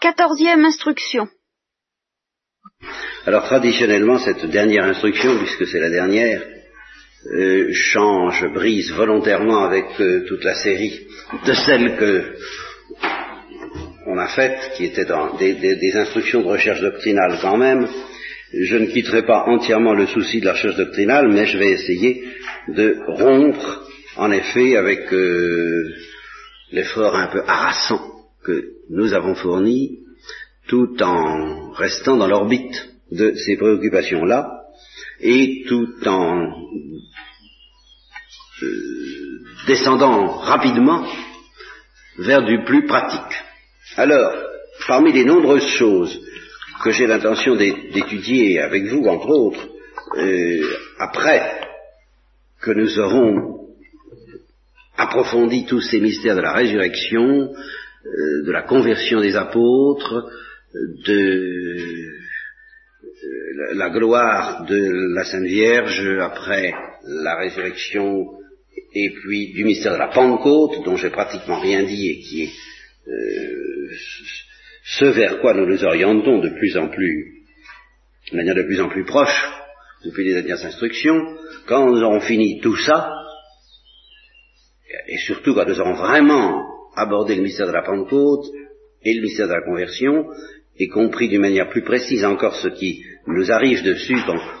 Quatorzième instruction. Alors traditionnellement, cette dernière instruction, puisque c'est la dernière, euh, change, brise volontairement avec euh, toute la série de celles que on a faites, qui étaient des, instructions de recherche doctrinale quand même. Je ne quitterai pas entièrement le souci de la recherche doctrinale, mais je vais essayer de rompre, en effet, avec euh, l'effort un peu harassant que nous avons fourni, tout en restant dans l'orbite de ces préoccupations-là, et tout en euh, descendant rapidement vers du plus pratique. Alors, parmi les nombreuses choses que j'ai l'intention d'étudier avec vous, entre autres, euh, après que nous aurons approfondi tous ces mystères de la résurrection, euh, de la conversion des apôtres, de la gloire de la Sainte Vierge après la résurrection et puis du mystère de la Pentecôte, dont j'ai pratiquement rien dit et qui est euh, ce vers quoi nous nous orientons de plus en plus, de manière de plus en plus proche, depuis les dernières instructions, quand nous aurons fini tout ça, et surtout quand nous aurons vraiment abordé le mystère de la Pentecôte et le mystère de la conversion, et compris d'une manière plus précise encore ce qui nous arrive dessus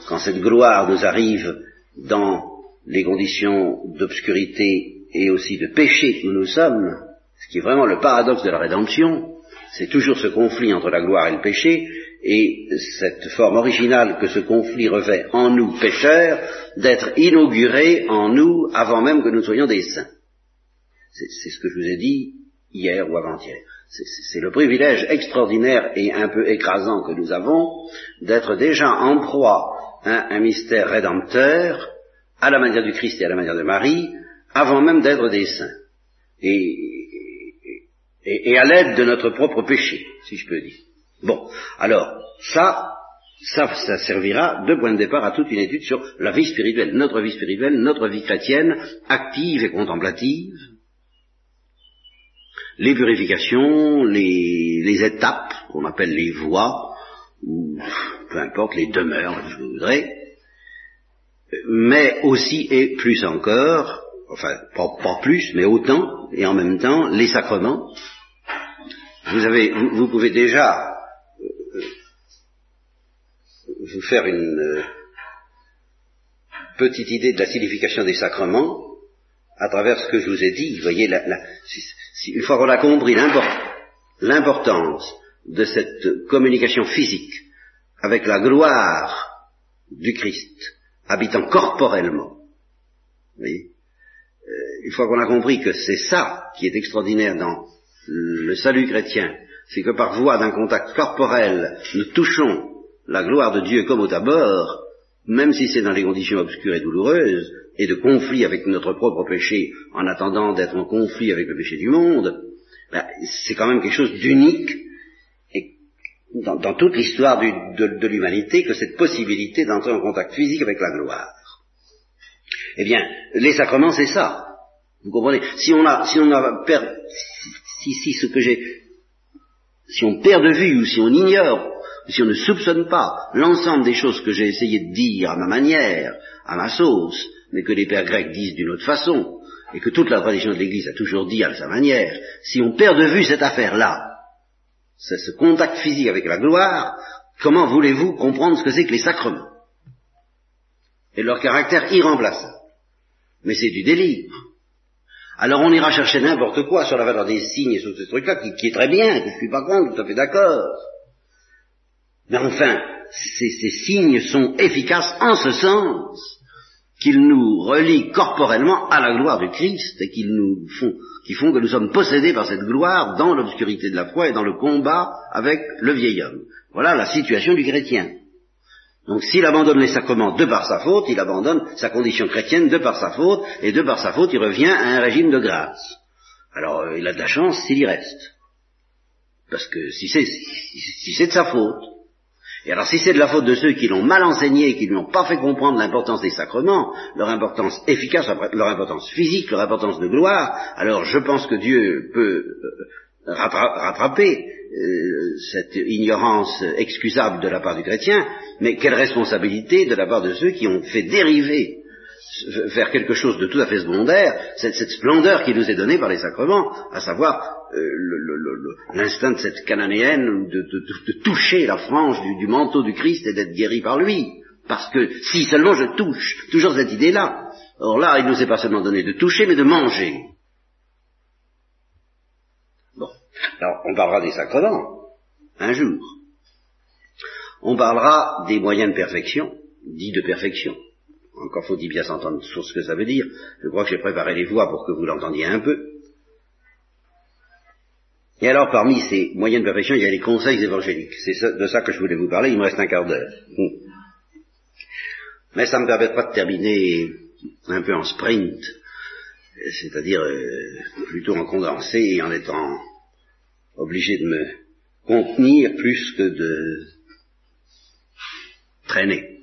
quand, cette gloire nous arrive dans les conditions d'obscurité et aussi de péché que nous nous sommes, ce qui est vraiment le paradoxe de la rédemption, c'est toujours ce conflit entre la gloire et le péché, et cette forme originale que ce conflit revêt en nous pécheurs, d'être inauguré en nous avant même que nous soyons des saints. C'est ce que je vous ai dit hier ou avant-hier. C'est le privilège extraordinaire et un peu écrasant que nous avons d'être déjà en proie à un mystère rédempteur, à la manière du Christ et à la manière de Marie, avant même d'être des saints. Et, à l'aide de notre propre péché, si je peux dire. Bon, alors, ça, ça servira de point de départ à toute une étude sur la vie spirituelle, notre vie spirituelle, notre vie chrétienne, active et contemplative, les purifications, les, étapes, qu'on appelle les voies, ou peu importe, les demeures, je voudrais, mais aussi et plus encore, enfin pas, plus, mais autant, et en même temps, les sacrements. Vous avez, vous, pouvez déjà euh, vous faire une euh, petite idée de la signification des sacrements à travers ce que je vous ai dit. Vous voyez, la, une fois qu'on a compris l'importance de cette communication physique avec la gloire du Christ habitant corporellement, euh, une fois qu'on a compris que c'est ça qui est extraordinaire dans le salut chrétien, c'est que par voie d'un contact corporel, nous touchons la gloire de Dieu comme au tabord, même si c'est dans les conditions obscures et douloureuses, et de conflit avec notre propre péché en attendant d'être en conflit avec le péché du monde, ben, c'est quand même quelque chose d'unique dans, toute l'histoire de, l'humanité que cette possibilité d'entrer en contact physique avec la gloire. Eh bien, les sacrements, c'est ça. Vous comprenez? Si on a, si on a si, si ce que j'ai, si on perd de vue ou si on ignore si on ne soupçonne pas l'ensemble des choses que j'ai essayé de dire à ma manière, à ma sauce, mais que les pères grecs disent d'une autre façon, et que toute la tradition de l'Église a toujours dit à sa manière, si on perd de vue cette affaire-là, c'est ce contact physique avec la gloire, comment voulez-vous comprendre ce que c'est que les sacrements? Et leur caractère irremplaçable. Mais c'est du délire. Alors on ira chercher n'importe quoi sur la valeur des signes et sur ces trucs-là, qui, est très bien, que je suis pas contre, tout à fait d'accord. Mais enfin, ces signes sont efficaces en ce sens qu'ils nous relient corporellement à la gloire du Christ et qu'ils nous font, qui font que nous sommes possédés par cette gloire dans l'obscurité de la foi et dans le combat avec le vieil homme. Voilà la situation du chrétien. Donc s'il abandonne les sacrements de par sa faute, il abandonne sa condition chrétienne de par sa faute, et de par sa faute, il revient à un régime de grâce. Alors euh, il a de la chance s'il y reste. Parce que si c'est si c'est de sa faute, et alors si c'est de la faute de ceux qui l'ont mal enseigné, qui ne l'ont pas fait comprendre l'importance des sacrements, leur importance efficace, leur importance physique, leur importance de gloire, alors je pense que Dieu peut euh, rattraper euh, cette ignorance excusable de la part du chrétien, mais quelle responsabilité de la part de ceux qui ont fait dériver vers quelque chose de tout à fait secondaire, cette, splendeur qui nous est donnée par les sacrements, à savoir euh, l'instinct de cette cananéenne de, toucher la frange du, manteau du Christ et d'être guéri par lui. Parce que si seulement je touche, toujours cette idée-là. Or là, il nous est pas seulement donné de toucher, mais de manger. Bon, alors on parlera des sacrements, un jour. On parlera des moyens de perfection, dits de perfection. Encore faut-il bien s'entendre sur ce que ça veut dire. Je crois que j'ai préparé les voix pour que vous l'entendiez un peu. Et alors, parmi ces moyens de perfection, il y a les conseils évangéliques. C'est de ça que je voulais vous parler. Il me reste un quart d'heure. Mais ça me permettra de terminer un peu en sprint, c'est-à-dire euh, plutôt en condensé et en étant obligé de me contenir plus que de traîner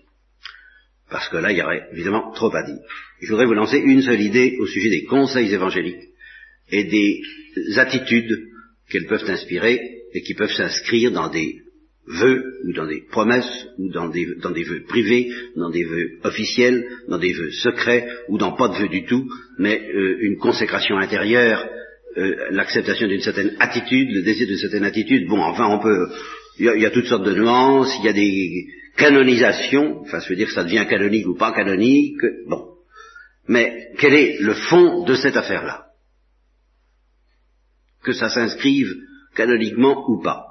parce que là, il y aurait évidemment trop à dire. Je voudrais vous lancer une seule idée au sujet des conseils évangéliques et des attitudes qu'elles peuvent inspirer et qui peuvent s'inscrire dans des vœux ou dans des promesses ou dans des, dans des vœux privés, dans des vœux officiels, dans des vœux secrets ou dans pas de vœux du tout, mais euh, une consécration intérieure, euh, l'acceptation d'une certaine attitude, le désir d'une certaine attitude. Bon, enfin, on peut, il y, y, a toutes sortes de nuances, il y a des canonisation, enfin ça veut dire ça devient canonique ou pas canonique, bon. Mais quel est le fond de cette affaire-là? Que ça s'inscrive canoniquement ou pas?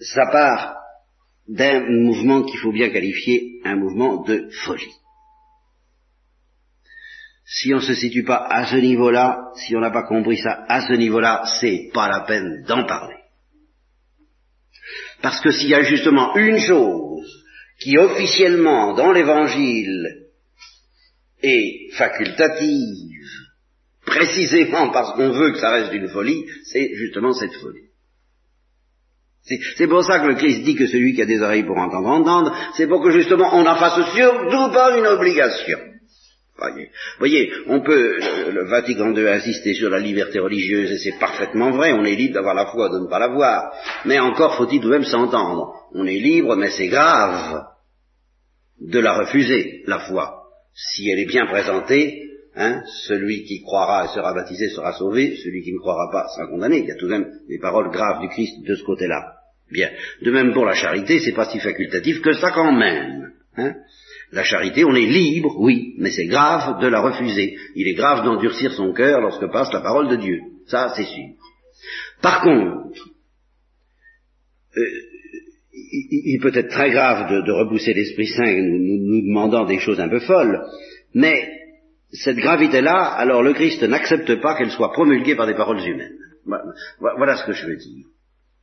Ça part d'un mouvement qu'il faut bien qualifier un mouvement de folie. Si on ne se situe pas à ce niveau-là, si on n'a pas compris ça à ce niveau-là, c'est pas la peine d'en parler. Parce que s'il y a justement une chose qui officiellement dans l'Évangile est facultative, précisément parce qu'on veut que ça reste une folie, c'est justement cette folie. C'est pour ça que le Christ dit que celui qui a des oreilles pour entendre, c'est pour que justement on n'en fasse surtout pas une obligation. Voyez, voyez, on peut, le Vatican II insister sur la liberté religieuse, et c'est parfaitement vrai, on est libre d'avoir la foi, de ne pas l'avoir. Mais encore faut-il tout de même s'entendre. On est libre, mais c'est grave de la refuser, la foi. Si elle est bien présentée, hein, celui qui croira et sera baptisé sera sauvé, celui qui ne croira pas sera condamné. Il y a tout de même des paroles graves du Christ de ce côté-là. Bien. De même pour la charité, c'est pas si facultatif que ça quand même. Hein. La charité, on est libre, oui, mais c'est grave de la refuser. Il est grave d'endurcir son cœur lorsque passe la parole de Dieu. Ça, c'est sûr. Par contre, euh, il, peut être très grave de, repousser l'Esprit Saint nous, nous, demandant des choses un peu folles, mais cette gravité-là, alors le Christ n'accepte pas qu'elle soit promulguée par des paroles humaines. Voilà ce que je veux dire.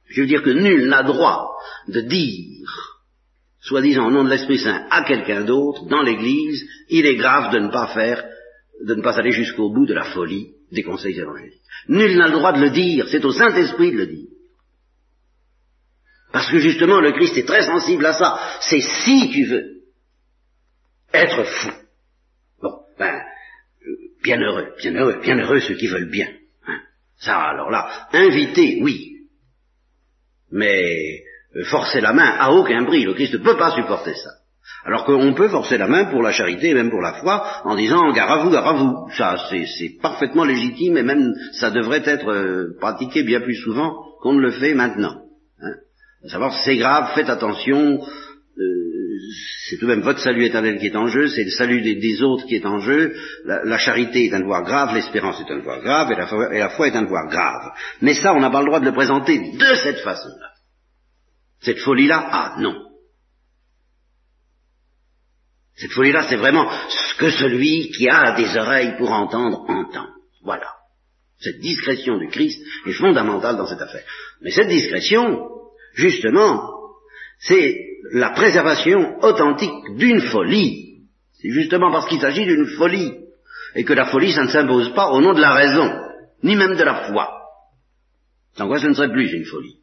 Je veux dire que nul n'a droit de dire soi-disant au nom de l'Esprit Saint, à quelqu'un d'autre, dans l'Église, il est grave de ne pas faire, de ne pas aller jusqu'au bout de la folie des conseils évangéliques. Nul n'a le droit de le dire, c'est au Saint-Esprit de le dire. Parce que justement, le Christ est très sensible à ça. C'est si tu veux être fou. Bon, ben, euh, bienheureux, bienheureux, bienheureux ceux qui veulent bien. Hein. Ça, alors là, inviter, oui. Mais forcer la main à aucun prix. Le Christ ne peut pas supporter ça. Alors qu'on peut forcer la main pour la charité et même pour la foi en disant gare à vous, gare à vous. Ça, c'est parfaitement légitime et même ça devrait être euh, pratiqué bien plus souvent qu'on ne le fait maintenant. Hein. À savoir, c'est grave, faites attention, euh, c'est tout de même votre salut éternel qui est en jeu, c'est le salut des, autres qui est en jeu, la, charité est un devoir grave, l'espérance est un devoir grave et la, et la foi est un devoir grave. Mais ça, on n'a pas le droit de le présenter de cette façon-là. Cette folie-là, ah non. Cette folie-là, c'est vraiment ce que celui qui a des oreilles pour entendre entend. Voilà. Cette discrétion du Christ est fondamentale dans cette affaire. Mais cette discrétion, justement, c'est la préservation authentique d'une folie. C'est justement parce qu'il s'agit d'une folie. Et que la folie, ça ne s'impose pas au nom de la raison, ni même de la foi. Sans quoi ce ne serait plus une folie.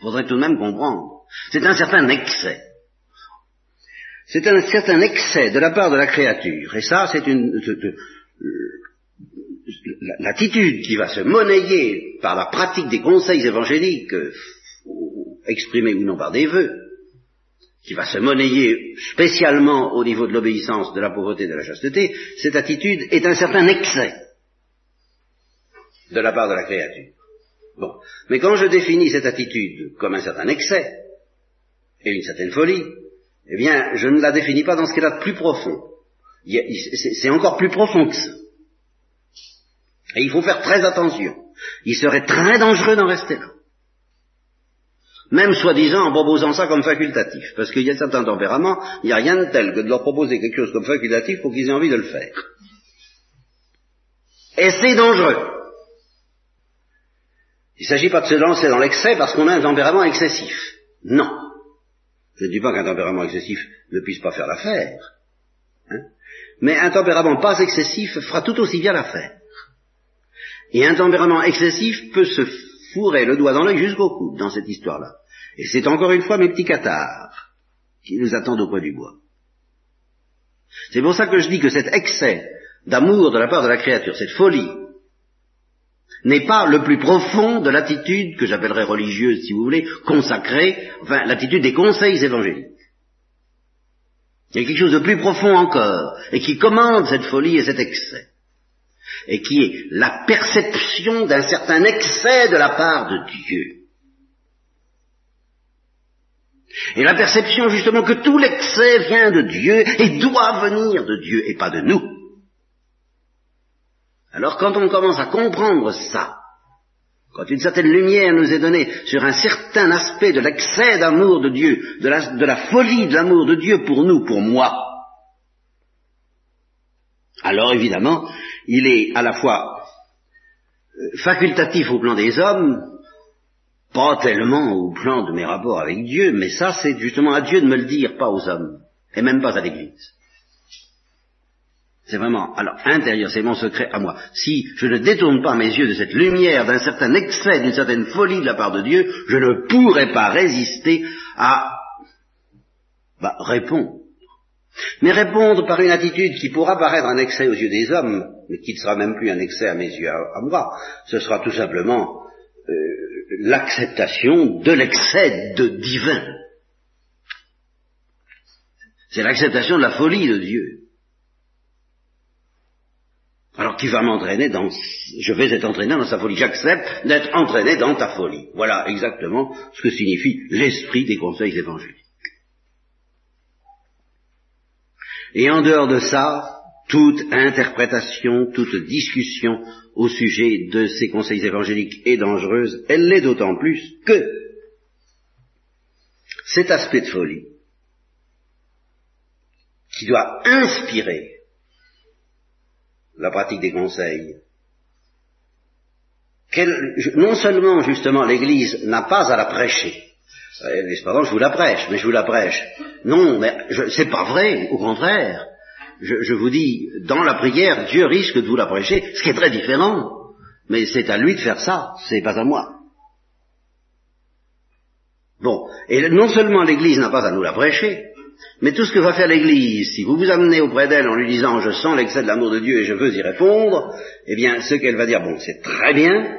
Faudrait tout de même comprendre. C'est un certain excès. C'est un certain excès de la part de la créature. Et ça, c'est une, l'attitude qui va se monnayer par la pratique des conseils évangéliques, euh, exprimés ou non par des vœux, qui va se monnayer spécialement au niveau de l'obéissance, de la pauvreté, de la chasteté, cette attitude est un certain excès de la part de la créature. Bon. Mais quand je définis cette attitude comme un certain excès et une certaine folie, eh bien, je ne la définis pas dans ce qu'elle a de plus profond. C'est encore plus profond que ça. Et il faut faire très attention. Il serait très dangereux d'en rester là. Même soi-disant en proposant ça comme facultatif. Parce qu'il y a certains tempéraments, il n'y a rien de tel que de leur proposer quelque chose comme facultatif pour qu'ils aient envie de le faire. Et c'est dangereux. Il ne s'agit pas de se lancer dans l'excès parce qu'on a un tempérament excessif. Non. Je ne dis pas qu'un tempérament excessif ne puisse pas faire l'affaire. Hein. Mais un tempérament pas excessif fera tout aussi bien l'affaire. Et un tempérament excessif peut se fourrer le doigt dans l'œil jusqu'au cou dans cette histoire-là. Et c'est encore une fois mes petits cathares qui nous attendent au coin du bois. C'est pour ça que je dis que cet excès d'amour de la part de la créature, cette folie, n'est pas le plus profond de l'attitude que j'appellerais religieuse, si vous voulez, consacrée, enfin l'attitude des conseils évangéliques. Il y a quelque chose de plus profond encore, et qui commande cette folie et cet excès, et qui est la perception d'un certain excès de la part de Dieu. Et la perception justement que tout l'excès vient de Dieu et doit venir de Dieu et pas de nous. Alors quand on commence à comprendre ça, quand une certaine lumière nous est donnée sur un certain aspect de l'excès d'amour de Dieu, de la, folie de l'amour de Dieu pour nous, pour moi, alors évidemment, il est à la fois euh, facultatif au plan des hommes, pas tellement au plan de mes rapports avec Dieu, mais ça c'est justement à Dieu de me le dire, pas aux hommes, et même pas à l'Église. C'est vraiment, alors, intérieur, c'est mon secret à moi. Si je ne détourne pas mes yeux de cette lumière, d'un certain excès, d'une certaine folie de la part de Dieu, je ne pourrai pas résister à bah, répondre. Mais répondre par une attitude qui pourra paraître un excès aux yeux des hommes, mais qui ne sera même plus un excès à mes yeux, à, moi, ce sera tout simplement euh, l'acceptation de l'excès de divin. C'est l'acceptation de la folie de Dieu. Alors qui va m'entraîner dans... Je vais être entraîné dans sa folie. J'accepte d'être entraîné dans ta folie. Voilà exactement ce que signifie l'esprit des conseils évangéliques. Et en dehors de ça, toute interprétation, toute discussion au sujet de ces conseils évangéliques est dangereuse. Elle l'est d'autant plus que cet aspect de folie, qui doit inspirer la pratique des conseils. non seulement justement l'Église n'a pas à la prêcher, pardon, je vous la prêche, mais je vous la prêche. Non, mais c'est pas vrai, au contraire. Je, je, vous dis, dans la prière, Dieu risque de vous la prêcher, ce qui est très différent. Mais c'est à lui de faire ça, c'est pas à moi. Bon, et non seulement l'Église n'a pas à nous la prêcher, mais tout ce que va faire l'Église, si vous vous amenez auprès d'elle en lui disant je sens l'excès de l'amour de Dieu et je veux y répondre, eh bien ce qu'elle va dire, bon, c'est très bien,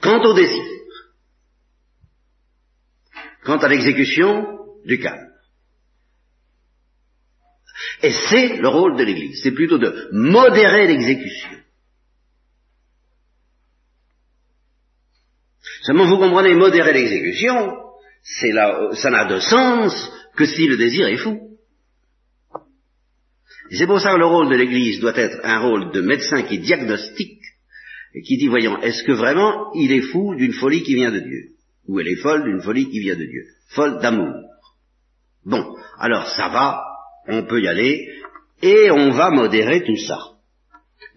quant au désir, quant à l'exécution, du calme. Et c'est le rôle de l'Église, c'est plutôt de modérer l'exécution. Seulement vous comprenez, modérer l'exécution, c'est là, ça n'a de sens que si le désir est fou. c'est pour ça que le rôle de l'Église doit être un rôle de médecin qui diagnostique et qui dit, voyons, est-ce que vraiment il est fou d'une folie qui vient de Dieu? Ou elle est folle d'une folie qui vient de Dieu? Folle d'amour. Bon, alors ça va, on peut y aller, et on va modérer tout ça.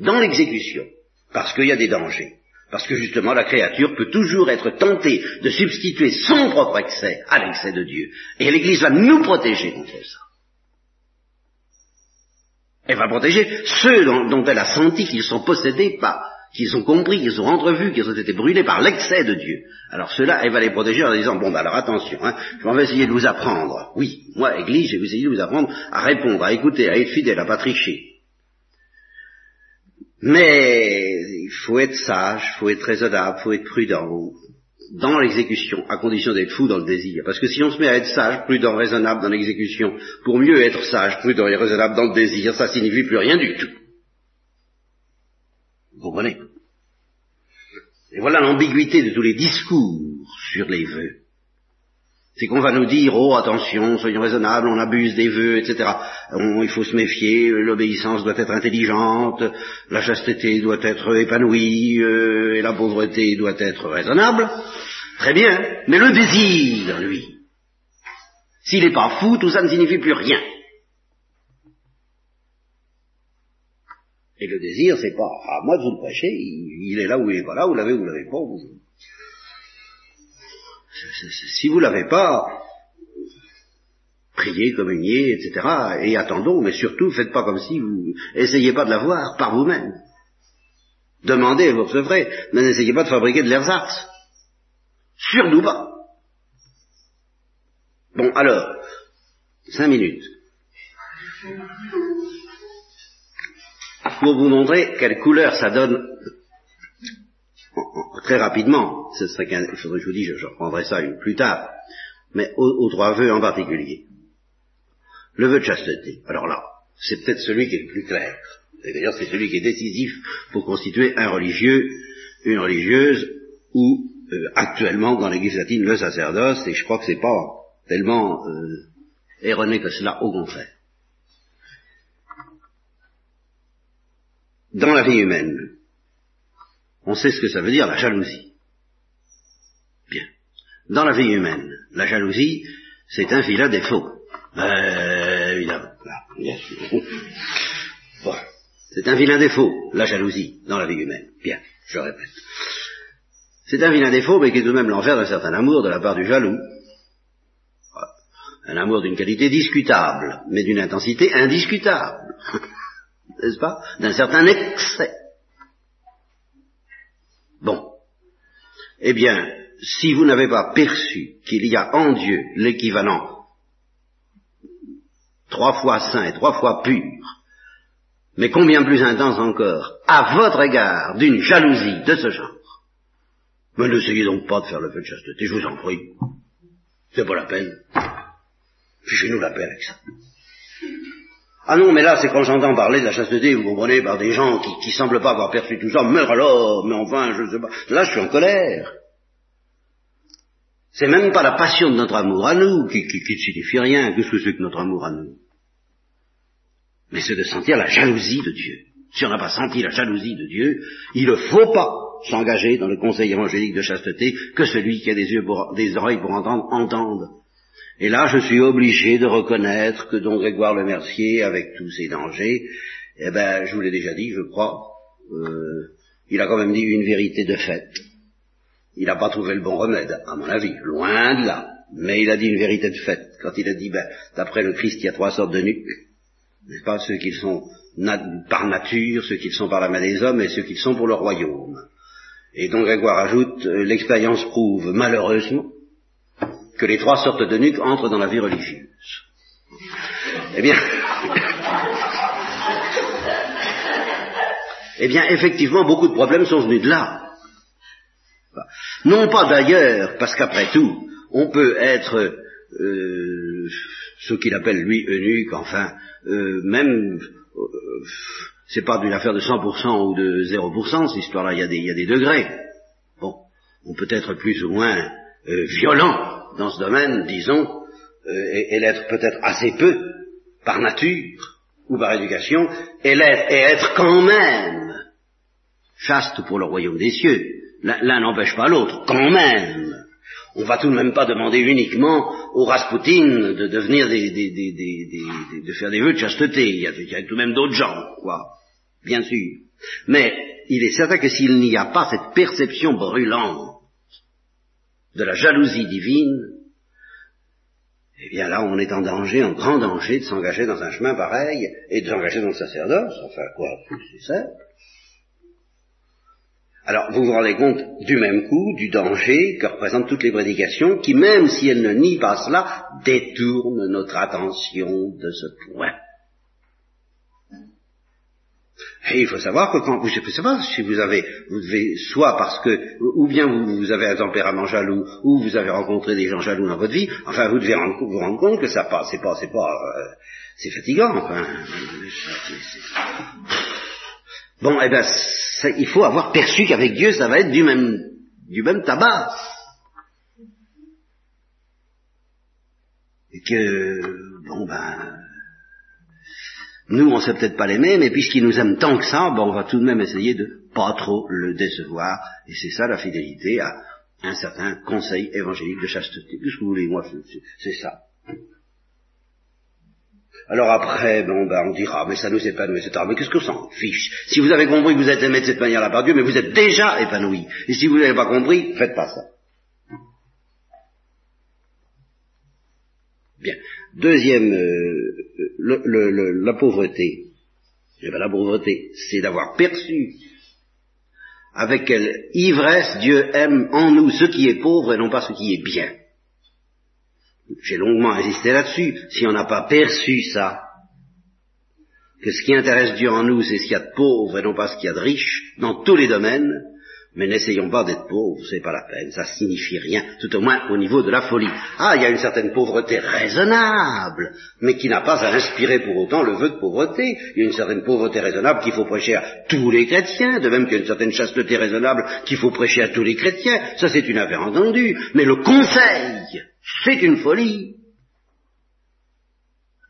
Dans l'exécution, parce qu'il y a des dangers. Parce que justement, la créature peut toujours être tentée de substituer son propre excès à l'excès de Dieu. Et l'Église va nous protéger contre ça. Elle va protéger ceux dont, elle a senti qu'ils sont possédés par, qu'ils ont compris, qu'ils ont entrevus, qu'ils ont été brûlés par l'excès de Dieu. Alors ceux-là, elle va les protéger en disant, bon, bah alors attention, hein, je vais essayer de vous apprendre. Oui, moi, Église, je vais essayer de vous apprendre à répondre, à écouter, à être fidèle, à pas tricher. Mais il faut être sage, il faut être raisonnable, il faut être prudent dans l'exécution, à condition d'être fou dans le désir. Parce que si on se met à être sage, prudent, raisonnable dans l'exécution, pour mieux être sage, prudent et raisonnable dans le désir, ça signifie plus rien du tout. Vous comprenez? Et voilà l'ambiguïté de tous les discours sur les vœux c'est qu'on va nous dire, oh attention, soyons raisonnables, on abuse des vœux, etc. il faut se méfier, l'obéissance doit être intelligente, la chasteté doit être épanouie, euh, et la pauvreté doit être raisonnable. Très bien, mais le désir, lui, s'il n'est pas fou, tout ça ne signifie plus rien. Et le désir, c'est pas à moi de vous le prêcher, il, est là ou il n'est pas là, vous l'avez ou vous l'avez pas. Si vous l'avez pas, priez, communiez, etc. Et attendons, mais surtout, faites pas comme si vous essayez pas de l'avoir par vous-même. Demandez, vous recevrez, mais n'essayez pas de fabriquer de l'ersatz. Surtout pas. Bon, alors, cinq minutes. Pour vous montrer quelle couleur ça donne très rapidement, ce serait il faudrait que je vous dise, je, reprendrai ça plus tard, mais aux, trois vœux en particulier. Le vœu de chasteté, alors là, c'est peut-être celui qui est le plus clair. Et d'ailleurs, c'est celui qui est décisif pour constituer un religieux, une religieuse, ou euh, actuellement dans l'Église latine le sacerdoce, et je crois que c'est pas tellement euh, erroné que cela, au contraire. Dans la vie humaine, on sait ce que ça veut dire la jalousie. Bien. Dans la vie humaine, la jalousie, c'est un vilain défaut. Euh, évidemment. Bon. C'est un vilain défaut, la jalousie, dans la vie humaine. Bien, je répète. C'est un vilain défaut, mais qui est tout de même l'enfer d'un certain amour de la part du jaloux. Un amour d'une qualité discutable, mais d'une intensité indiscutable. N'est-ce pas? D'un certain excès. Eh bien, si vous n'avez pas perçu qu'il y a en Dieu l'équivalent trois fois saint et trois fois pur, mais combien plus intense encore, à votre égard, d'une jalousie de ce genre, mais n'essayez donc pas de faire le feu de chasteté, je vous en prie. C'est pas la peine. Fichez-nous la paix avec ça. Ah non, mais là, c'est quand j'entends parler de la chasteté, vous comprenez, par des gens qui, qui semblent pas avoir perçu tout ça, mais alors, mais enfin, je sais pas. Là, je suis en colère. C'est même pas la passion de notre amour à nous qui, ne signifie rien. Qu'est-ce que que notre amour à nous Mais c'est de sentir la jalousie de Dieu. Si on n'a pas senti la jalousie de Dieu, il ne faut pas s'engager dans le conseil évangélique de chasteté que celui qui a des yeux des oreilles pour entendre, entende. Et là, je suis obligé de reconnaître que Don Grégoire le Mercier, avec tous ses dangers, eh ben, je vous l'ai déjà dit, je crois, euh, il a quand même dit une vérité de fait. Il n'a pas trouvé le bon remède, à mon avis, loin de là. Mais il a dit une vérité de fait, quand il a dit, ben, d'après le Christ, il y a trois sortes de nuques, n'est-ce pas, ceux qui sont par nature, ceux qui sont par la main des hommes, et ceux qui sont pour le royaume. Et Don Grégoire ajoute, euh, l'expérience prouve malheureusement que les trois sortes de nuques entrent dans la vie religieuse. Eh bien, eh bien, effectivement, beaucoup de problèmes sont venus de là. Non pas d'ailleurs, parce qu'après tout, on peut être euh, ce qu'il appelle lui eunuque, enfin, euh, même, euh, c'est pas d'une affaire de 100% ou de 0%, cette histoire-là, il y, a des degrés. Bon, on peut être plus ou moins violent dans ce domaine, disons, euh, et, l'être peut-être assez peu, par nature ou par éducation, et l'être et être quand même chaste pour le royaume des cieux. L'un n'empêche pas l'autre, quand même. On va tout de même pas demander uniquement aux Raspoutines de devenir des, des, des, de faire des vœux de chasteté. Il y a tout de même d'autres gens, quoi. Bien sûr. Mais il est certain que s'il n'y a pas cette perception brûlante de la jalousie divine, eh bien là, on est en danger, en grand danger de s'engager dans un chemin pareil et de s'engager dans le sacerdoce. Enfin, quoi, c'est simple. Alors, vous vous rendez compte du même coup, du danger que représentent toutes les prédications, qui, même si elles ne nient pas cela, détournent notre attention de ce point. Et il faut savoir que quand vous, je savoir si vous avez, vous devez, soit parce que, ou bien vous, avez un tempérament jaloux, ou vous avez rencontré des gens jaloux dans votre vie, enfin vous devez vous rendre compte que ça passe, c'est pas, c'est pas, euh, c'est fatigant, enfin. Bon, eh ben, il faut avoir perçu qu'avec Dieu, ça va être du même, du même tabac. Et que, bon ben, nous, on sait peut-être pas l'aimer, mais puisqu'il nous aime tant que ça, ben, on va tout de même essayer de pas trop le décevoir. Et c'est ça la fidélité à un certain conseil évangélique de chasteté. Qu'est-ce que vous voulez, moi, c'est ça. Alors après, bon, ben, on dira, mais ça nous épanouit, etc. Mais qu'est-ce que ça en fiche? Si vous avez compris que vous êtes aimé de cette manière-là par Dieu, mais vous êtes déjà épanoui. Et si vous n'avez pas compris, faites pas ça. Bien. Deuxième, euh, le, la pauvreté. Eh bien, la pauvreté, c'est d'avoir perçu avec quelle ivresse Dieu aime en nous ce qui est pauvre et non pas ce qui est bien. J'ai longuement insisté là-dessus. Si on n'a pas perçu ça, que ce qui intéresse Dieu en nous, c'est ce qu'il y a de pauvre et non pas ce qu'il y a de riche, dans tous les domaines, mais n'essayons pas d'être pauvres, c'est pas la peine, ça signifie rien, tout au moins au niveau de la folie. Ah, il y a une certaine pauvreté raisonnable, mais qui n'a pas à inspirer pour autant le vœu de pauvreté. Il y a une certaine pauvreté raisonnable qu'il faut prêcher à tous les chrétiens, de même qu'il y a une certaine chasteté raisonnable qu'il faut prêcher à tous les chrétiens. Ça, c'est une affaire entendue. Mais le conseil, c'est une folie.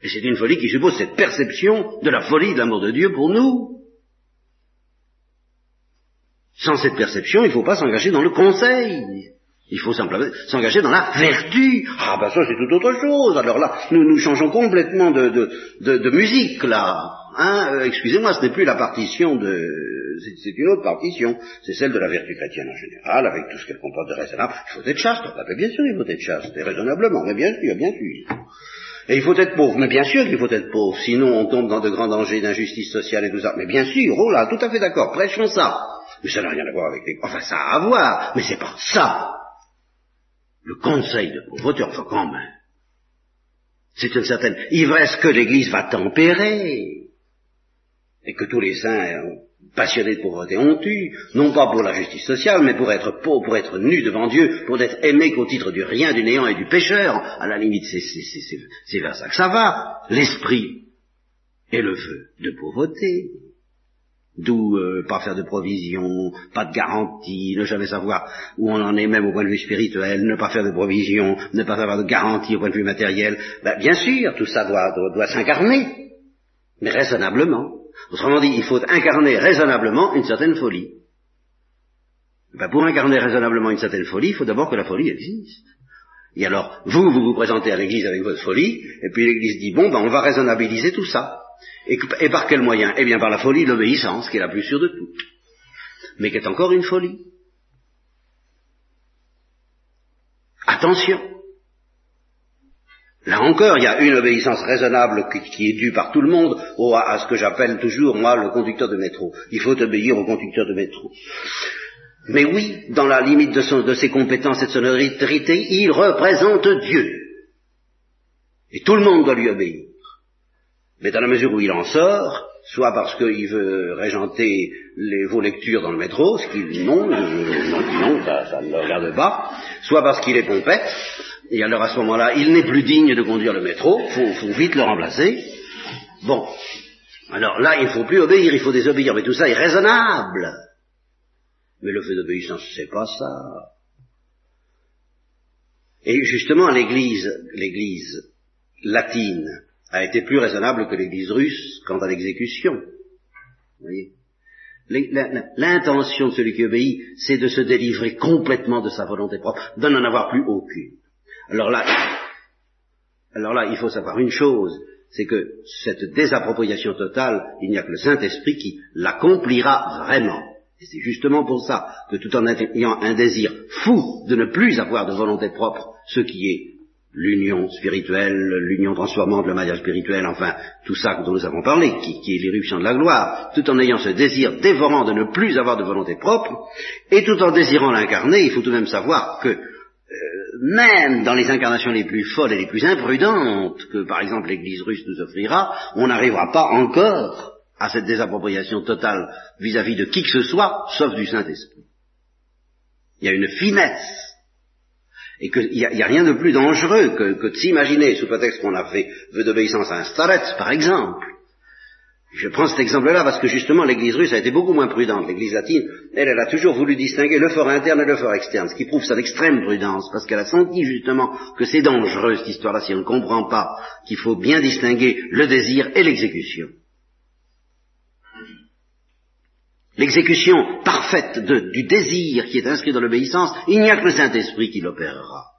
Et c'est une folie qui suppose cette perception de la folie de l'amour de Dieu pour nous. Sans cette perception, il ne faut pas s'engager dans le conseil. Il faut simplement s'engager dans la vertu. Ah ben ça c'est tout autre chose. Alors là, nous nous changeons complètement de, de, de, musique là. Hein euh, Excusez-moi, ce n'est plus la partition de... C'est une autre partition. C'est celle de la vertu chrétienne en général, avec tout ce qu'elle comporte de raisonnable. Il faut être chaste. bien sûr, il faut être chaste. Et raisonnablement, mais bien sûr, bien sûr. Et il faut être pauvre, mais bien sûr qu'il faut être pauvre, sinon on tombe dans de grands dangers d'injustice sociale et tout ça. Mais bien sûr, oh là, tout à fait d'accord, prêchons ça. Mais ça n'a rien à voir avec les... Enfin, ça a à voir, mais c'est pas ça. Le conseil de pauvreté, enfin quand même. C'est une certaine ivresse que l'Église va tempérer. Et que tous les saints passionnés de pauvreté ont eu, non pas pour la justice sociale, mais pour être pauvre, pour être nu devant Dieu, pour être aimé qu'au titre du rien, du néant et du pécheur. À la limite, c'est vers ça que ça va. L'esprit et le vœu de pauvreté. D'où euh, pas faire de provision, pas de garantie, ne jamais savoir où on en est même au point de vue spirituel, ne pas faire de provision, ne pas avoir de garantie au point de vue matériel. Ben, bien sûr, tout ça doit, doit, s'incarner, mais raisonnablement. Autrement dit, il faut incarner raisonnablement une certaine folie. Ben, pour incarner raisonnablement une certaine folie, il faut d'abord que la folie existe. Et alors, vous, vous vous présentez à l'Église avec votre folie, et puis l'Église dit, bon, ben, on va raisonnabiliser tout ça. Et, par quel moyen? Eh bien par la folie de l'obéissance, qui est la plus sûre de toutes, mais qui est encore une folie. Attention. Là encore, il y a une obéissance raisonnable qui, est due par tout le monde à, ce que j'appelle toujours, moi, le conducteur de métro. Il faut obéir au conducteur de métro. Mais oui, dans la limite de, de ses compétences et de son autorité, il représente Dieu. Et tout le monde doit lui obéir. Mais dans la mesure où il en sort, soit parce qu'il veut régenter les, vos lectures dans le métro, ce qui non, non, ça, ne le regarde pas, soit parce qu'il est pompette, et alors à ce moment-là, il n'est plus digne de conduire le métro, il faut, vite le remplacer. Bon, alors là, il ne faut plus obéir, il faut désobéir, mais tout ça est raisonnable. Mais le fait d'obéissance, c'est pas ça. Et justement, l'Église, l'Église latine, a été plus raisonnable que l'Église russe quant à l'exécution. L'intention de celui qui obéit, c'est de se délivrer complètement de sa volonté propre, de n'en avoir plus aucune. Alors là, alors là, il faut savoir une chose, c'est que cette désappropriation totale, il n'y a que le Saint-Esprit qui l'accomplira vraiment. Et c'est justement pour ça que tout en ayant un désir fou de ne plus avoir de volonté propre, ce qui est l'union spirituelle, l'union transformante, le mariage spirituel, enfin, tout ça dont nous avons parlé, qui, est l'irruption de la gloire, tout en ayant ce désir dévorant de ne plus avoir de volonté propre, et tout en désirant l'incarner, il faut tout de même savoir que, euh, même dans les incarnations les plus folles et les plus imprudentes, que par exemple l'Église russe nous offrira, on n'arrivera pas encore à cette désappropriation totale vis-à-vis de qui que ce soit, sauf du Saint-Esprit. Il y a une finesse. Et qu'il n'y a, rien de plus dangereux que, de s'imaginer, sous prétexte qu'on a fait vœu d'obéissance à un starets, par exemple, je prends cet exemple-là parce que justement l'Église russe a été beaucoup moins prudente. L'Église latine, elle, elle a toujours voulu distinguer le fort interne et le fort externe, ce qui prouve sa extrême prudence, parce qu'elle a senti justement que c'est dangereux cette histoire-là si on ne comprend pas qu'il faut bien distinguer le désir et l'exécution. L'exécution parfaite du désir qui est inscrit dans l'obéissance, il n'y a que le Saint-Esprit qui l'opérera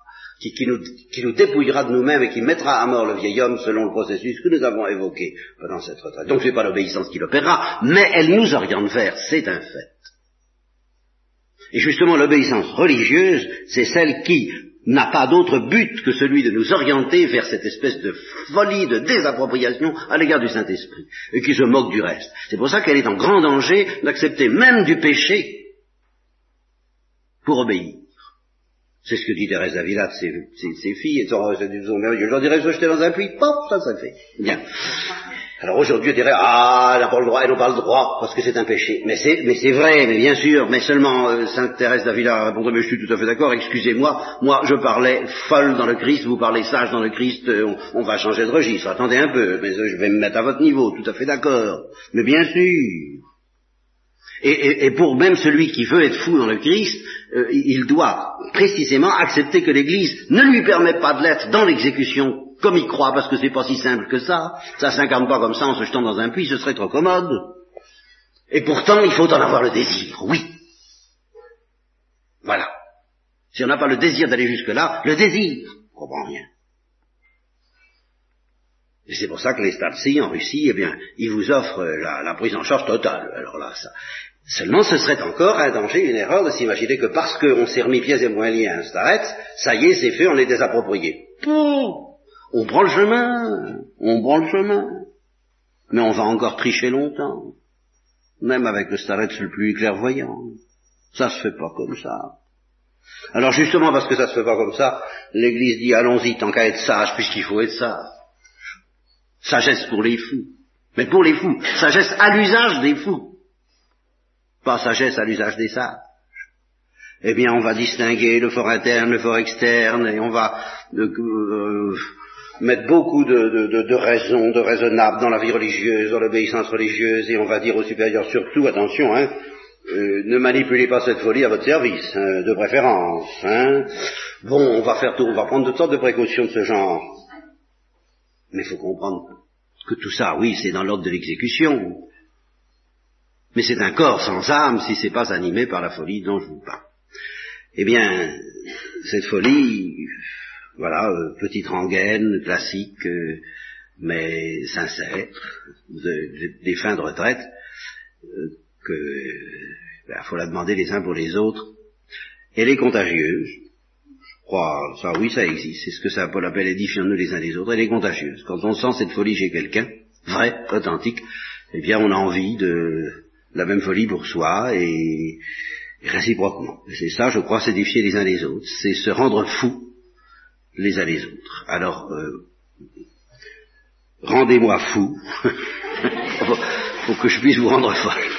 qui, nous, qui, nous, dépouillera de nous-mêmes et qui mettra à mort le vieil homme selon le processus que nous avons évoqué pendant cette retraite. Donc ce n'est pas l'obéissance qui l'opérera, mais elle nous oriente vers, c'est un fait. Et justement l'obéissance religieuse, c'est celle qui n'a pas d'autre but que celui de nous orienter vers cette espèce de folie, de désappropriation à l'égard du Saint-Esprit, et qui se moque du reste. C'est pour ça qu'elle est en grand danger d'accepter même du péché pour obéir. C'est ce que dit Thérèse Avila de ses, filles, et je leur dirais, je jeter dans un puits, pop, ça, ça fait. Bien. Alors aujourd'hui, on dirait, ah, elle n'a pas le droit, elle n'a pas le droit, parce que c'est un péché. Mais c'est, mais c'est vrai, mais bien sûr, mais seulement, euh, Sainte Thérèse d'Avila répondrait, mais je suis tout à fait d'accord, excusez-moi, moi, je parlais folle dans le Christ, vous parlez sage dans le Christ, euh, on, va changer de registre, attendez un peu, mais je vais me mettre à votre niveau, tout à fait d'accord. Mais bien sûr. Et, pour même celui qui veut être fou dans le Christ, euh, il doit précisément accepter que l'Église ne lui permet pas de l'être dans l'exécution comme il croit, parce que c'est pas si simple que ça. Ça s'incarne pas comme ça en se jetant dans un puits, ce serait trop commode. Et pourtant, il faut en avoir le désir, oui. Voilà. Si on n'a pas le désir d'aller jusque-là, le désir, on comprend rien. Et c'est pour ça que les Stasi en Russie, eh bien, ils vous offrent la, prise en charge totale. Alors là, ça, Seulement, ce serait encore un danger, une erreur de s'imaginer que parce qu'on s'est remis pieds et moins liés à un starret, ça y est, c'est fait, on est désapproprié. On prend le chemin, on prend le chemin. Mais on va encore tricher longtemps. Même avec le starret le plus clairvoyant. Ça se fait pas comme ça. Alors justement parce que ça se fait pas comme ça, l'Église dit allons-y tant qu'à être sage, puisqu'il faut être sage. Sagesse pour les fous. Mais pour les fous, sagesse à l'usage des fous pas sagesse à l'usage des sages. Eh bien, on va distinguer le fort interne, le fort externe, et on va euh, euh, mettre beaucoup de, de, de, raisons, de raisonnables dans la vie religieuse, dans l'obéissance religieuse, et on va dire aux supérieurs surtout, attention, hein, euh, ne manipulez pas cette folie à votre service, hein, de préférence. Hein. Bon, on va faire tout, on va prendre toutes sortes de précautions de ce genre. Mais il faut comprendre que tout ça, oui, c'est dans l'ordre de l'exécution. Mais c'est un corps sans âme si c'est pas animé par la folie dont je vous parle. Eh bien, cette folie, voilà, euh, petite rengaine, classique, euh, mais sincère, des fins de retraite, euh, que ben, faut la demander les uns pour les autres. Elle est contagieuse. Je crois, ça oui, ça existe. C'est ce que Saint Paul appelle édifions-nous les uns les autres. Elle est contagieuse. Quand on sent cette folie chez quelqu'un, vrai, authentique, eh bien on a envie de, la même folie pour soi et, réciproquement. C'est ça, je crois, s'édifier les uns les autres, c'est se rendre fou les uns les autres. Alors, euh, rendez-moi fou, pour que je puisse vous rendre folle.